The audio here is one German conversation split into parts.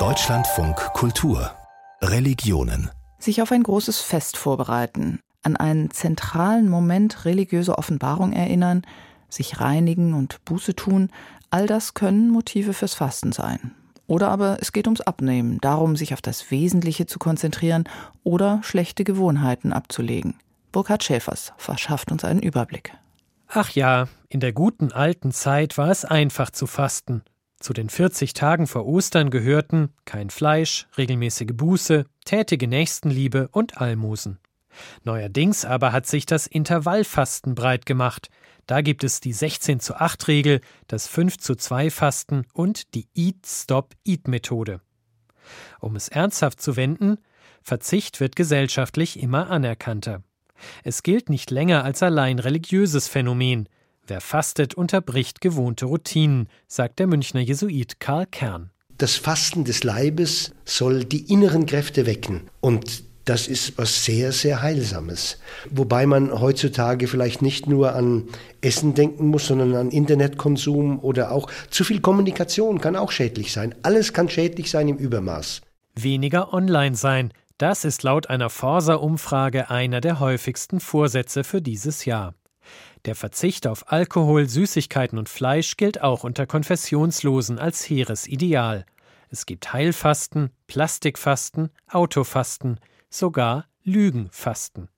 Deutschlandfunk Kultur Religionen sich auf ein großes Fest vorbereiten, an einen zentralen Moment religiöser Offenbarung erinnern, sich reinigen und Buße tun, all das können Motive fürs Fasten sein. Oder aber es geht ums Abnehmen, darum, sich auf das Wesentliche zu konzentrieren oder schlechte Gewohnheiten abzulegen. Burkhard Schäfers verschafft uns einen Überblick. Ach ja, in der guten alten Zeit war es einfach zu fasten. Zu den 40 Tagen vor Ostern gehörten kein Fleisch, regelmäßige Buße, tätige Nächstenliebe und Almosen. Neuerdings aber hat sich das Intervallfasten breit gemacht. Da gibt es die 16 zu 8 Regel, das 5 zu 2 Fasten und die Eat-Stop-Eat-Methode. Um es ernsthaft zu wenden, Verzicht wird gesellschaftlich immer anerkannter. Es gilt nicht länger als allein religiöses Phänomen. Wer fastet, unterbricht gewohnte Routinen, sagt der Münchner Jesuit Karl Kern. Das Fasten des Leibes soll die inneren Kräfte wecken und das ist was sehr, sehr Heilsames. Wobei man heutzutage vielleicht nicht nur an Essen denken muss, sondern an Internetkonsum oder auch zu viel Kommunikation kann auch schädlich sein. Alles kann schädlich sein im Übermaß. Weniger online sein, das ist laut einer Forsa-Umfrage einer der häufigsten Vorsätze für dieses Jahr. Der Verzicht auf Alkohol, Süßigkeiten und Fleisch gilt auch unter Konfessionslosen als hehres Ideal. Es gibt Heilfasten, Plastikfasten, Autofasten, sogar Lügenfasten.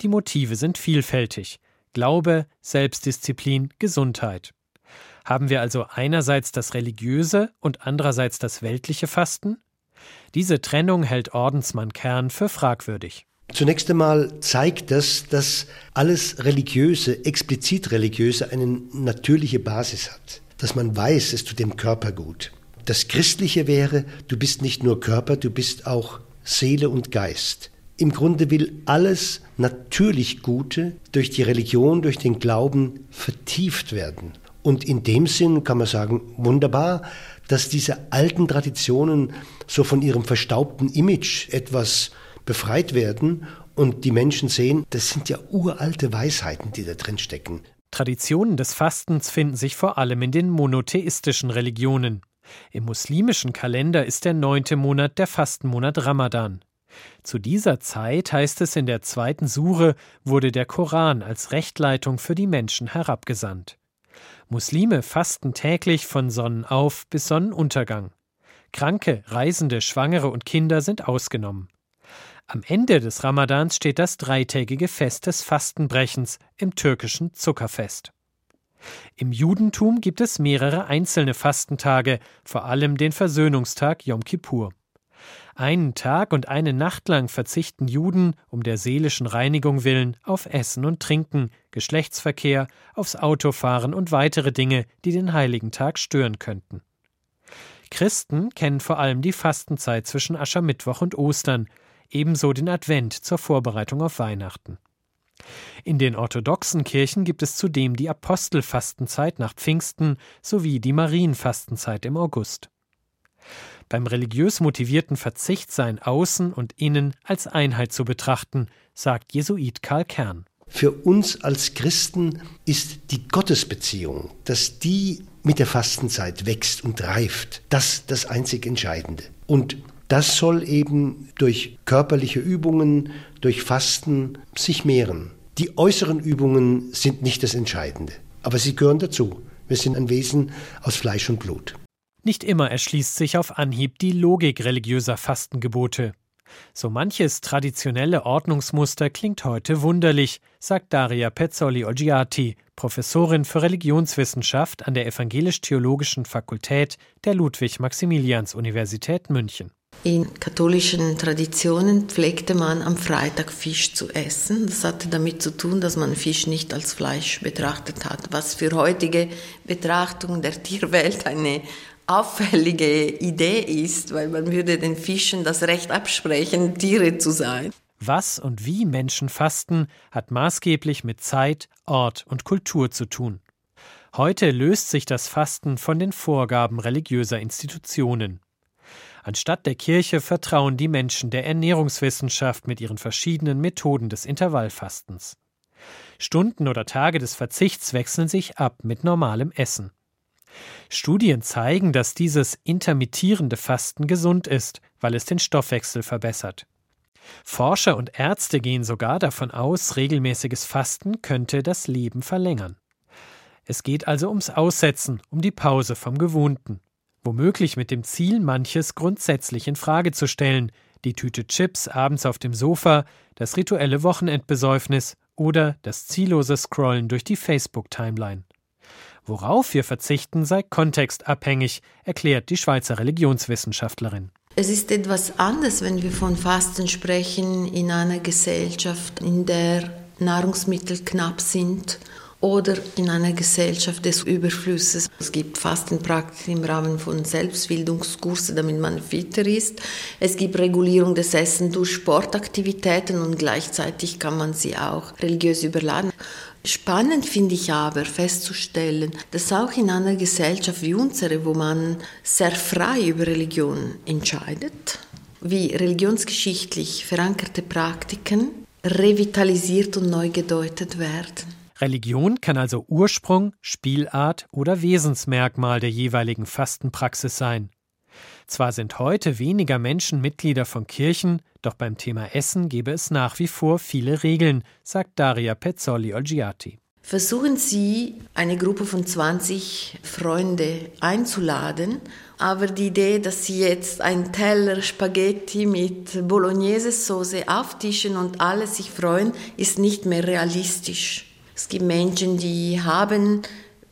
Die Motive sind vielfältig. Glaube, Selbstdisziplin, Gesundheit. Haben wir also einerseits das religiöse und andererseits das weltliche Fasten? Diese Trennung hält Ordensmann Kern für fragwürdig. Zunächst einmal zeigt das, dass alles Religiöse, explizit Religiöse, eine natürliche Basis hat. Dass man weiß, es tut dem Körper gut. Das Christliche wäre, du bist nicht nur Körper, du bist auch Seele und Geist. Im Grunde will alles natürlich Gute durch die Religion, durch den Glauben vertieft werden. Und in dem Sinn kann man sagen, wunderbar, dass diese alten Traditionen so von ihrem verstaubten Image etwas befreit werden und die Menschen sehen, das sind ja uralte Weisheiten, die da drin stecken. Traditionen des Fastens finden sich vor allem in den monotheistischen Religionen. Im muslimischen Kalender ist der neunte Monat der Fastenmonat Ramadan. Zu dieser Zeit heißt es in der zweiten Sure, wurde der Koran als Rechtleitung für die Menschen herabgesandt. Muslime fasten täglich von Sonnenauf bis Sonnenuntergang. Kranke, Reisende, Schwangere und Kinder sind ausgenommen. Am Ende des Ramadans steht das dreitägige Fest des Fastenbrechens im türkischen Zuckerfest. Im Judentum gibt es mehrere einzelne Fastentage, vor allem den Versöhnungstag Yom Kippur. Einen Tag und eine Nacht lang verzichten Juden um der seelischen Reinigung willen auf Essen und Trinken, Geschlechtsverkehr, aufs Autofahren und weitere Dinge, die den heiligen Tag stören könnten. Christen kennen vor allem die Fastenzeit zwischen Aschermittwoch und Ostern, ebenso den Advent zur Vorbereitung auf Weihnachten. In den orthodoxen Kirchen gibt es zudem die Apostelfastenzeit nach Pfingsten sowie die Marienfastenzeit im August. Beim religiös motivierten Verzicht seien Außen und Innen als Einheit zu betrachten, sagt Jesuit Karl Kern. Für uns als Christen ist die Gottesbeziehung, dass die mit der Fastenzeit wächst und reift, das das einzig Entscheidende. Und das soll eben durch körperliche Übungen, durch Fasten sich mehren. Die äußeren Übungen sind nicht das Entscheidende, aber sie gehören dazu. Wir sind ein Wesen aus Fleisch und Blut. Nicht immer erschließt sich auf Anhieb die Logik religiöser Fastengebote. So manches traditionelle Ordnungsmuster klingt heute wunderlich, sagt Daria Pezzoli Oggiati, Professorin für Religionswissenschaft an der Evangelisch-Theologischen Fakultät der Ludwig-Maximilians-Universität München. In katholischen Traditionen pflegte man am Freitag Fisch zu essen. Das hatte damit zu tun, dass man Fisch nicht als Fleisch betrachtet hat, was für heutige Betrachtung der Tierwelt eine auffällige Idee ist, weil man würde den Fischen das Recht absprechen, Tiere zu sein. Was und wie Menschen fasten, hat maßgeblich mit Zeit, Ort und Kultur zu tun. Heute löst sich das Fasten von den Vorgaben religiöser Institutionen. Anstatt der Kirche vertrauen die Menschen der Ernährungswissenschaft mit ihren verschiedenen Methoden des Intervallfastens. Stunden oder Tage des Verzichts wechseln sich ab mit normalem Essen. Studien zeigen, dass dieses intermittierende Fasten gesund ist, weil es den Stoffwechsel verbessert. Forscher und Ärzte gehen sogar davon aus, regelmäßiges Fasten könnte das Leben verlängern. Es geht also ums Aussetzen, um die Pause vom Gewohnten. Womöglich mit dem Ziel, manches grundsätzlich in Frage zu stellen, die Tüte Chips abends auf dem Sofa, das rituelle Wochenendbesäufnis oder das ziellose Scrollen durch die Facebook-Timeline. Worauf wir verzichten, sei kontextabhängig, erklärt die Schweizer Religionswissenschaftlerin. Es ist etwas anderes, wenn wir von Fasten sprechen in einer Gesellschaft, in der Nahrungsmittel knapp sind oder in einer Gesellschaft des Überflusses. Es gibt Fastenpraktiken im Rahmen von Selbstbildungskursen, damit man fitter ist. Es gibt Regulierung des Essens durch Sportaktivitäten und gleichzeitig kann man sie auch religiös überladen. Spannend finde ich aber festzustellen, dass auch in einer Gesellschaft wie unsere, wo man sehr frei über Religion entscheidet, wie religionsgeschichtlich verankerte Praktiken revitalisiert und neu gedeutet werden. Religion kann also Ursprung, Spielart oder Wesensmerkmal der jeweiligen Fastenpraxis sein. Zwar sind heute weniger Menschen Mitglieder von Kirchen, doch beim Thema Essen gäbe es nach wie vor viele Regeln, sagt Daria Pezzoli-Olgiati. Versuchen Sie, eine Gruppe von 20 Freunde einzuladen, aber die Idee, dass Sie jetzt einen Teller Spaghetti mit Bolognese-Soße auftischen und alle sich freuen, ist nicht mehr realistisch. Es gibt Menschen, die haben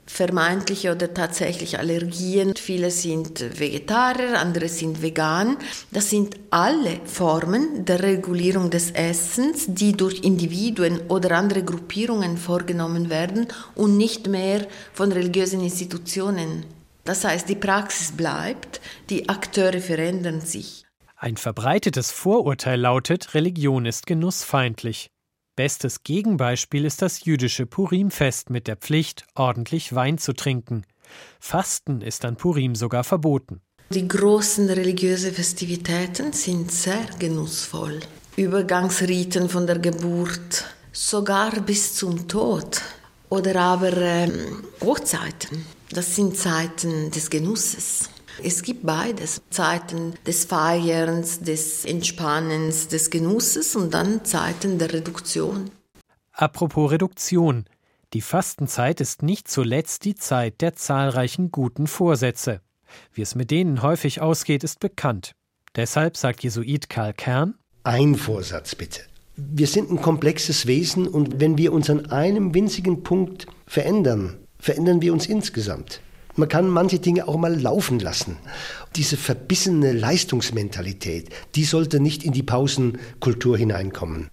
vermeintliche oder tatsächlich Allergien. Viele sind Vegetarier, andere sind vegan. Das sind alle Formen der Regulierung des Essens, die durch Individuen oder andere Gruppierungen vorgenommen werden und nicht mehr von religiösen Institutionen. Das heißt, die Praxis bleibt, die Akteure verändern sich. Ein verbreitetes Vorurteil lautet, Religion ist genussfeindlich. Bestes Gegenbeispiel ist das jüdische Purimfest mit der Pflicht, ordentlich Wein zu trinken. Fasten ist an Purim sogar verboten. Die großen religiösen Festivitäten sind sehr genussvoll. Übergangsriten von der Geburt, sogar bis zum Tod. Oder aber ähm, Hochzeiten. Das sind Zeiten des Genusses. Es gibt beides. Zeiten des Feierns, des Entspannens, des Genusses und dann Zeiten der Reduktion. Apropos Reduktion. Die Fastenzeit ist nicht zuletzt die Zeit der zahlreichen guten Vorsätze. Wie es mit denen häufig ausgeht, ist bekannt. Deshalb sagt Jesuit Karl Kern: Ein Vorsatz bitte. Wir sind ein komplexes Wesen und wenn wir uns an einem winzigen Punkt verändern, verändern wir uns insgesamt. Man kann manche Dinge auch mal laufen lassen. Diese verbissene Leistungsmentalität, die sollte nicht in die Pausenkultur hineinkommen.